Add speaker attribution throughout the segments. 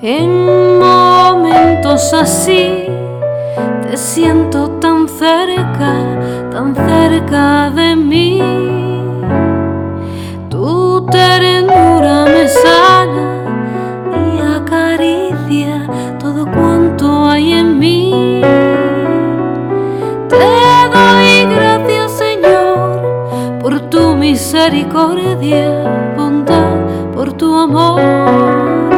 Speaker 1: En momentos así te siento tan cerca, tan cerca de mí. Tu ternura me sana y acaricia todo cuanto hay en mí. Te doy gracias, Señor, por tu misericordia, bondad, por tu amor.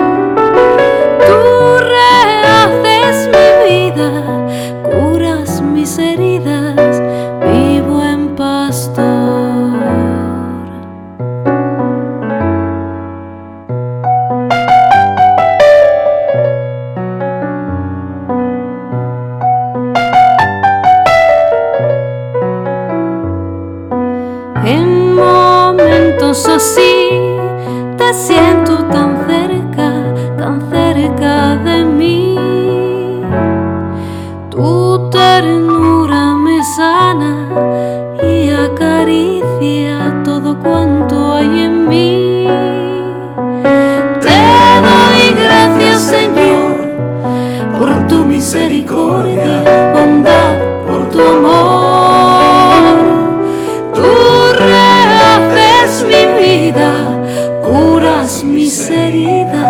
Speaker 1: cuanto hay en mí. Te doy gracias, Señor, por tu misericordia, bondad, por tu amor. Tú rehaces mi vida, curas mis heridas.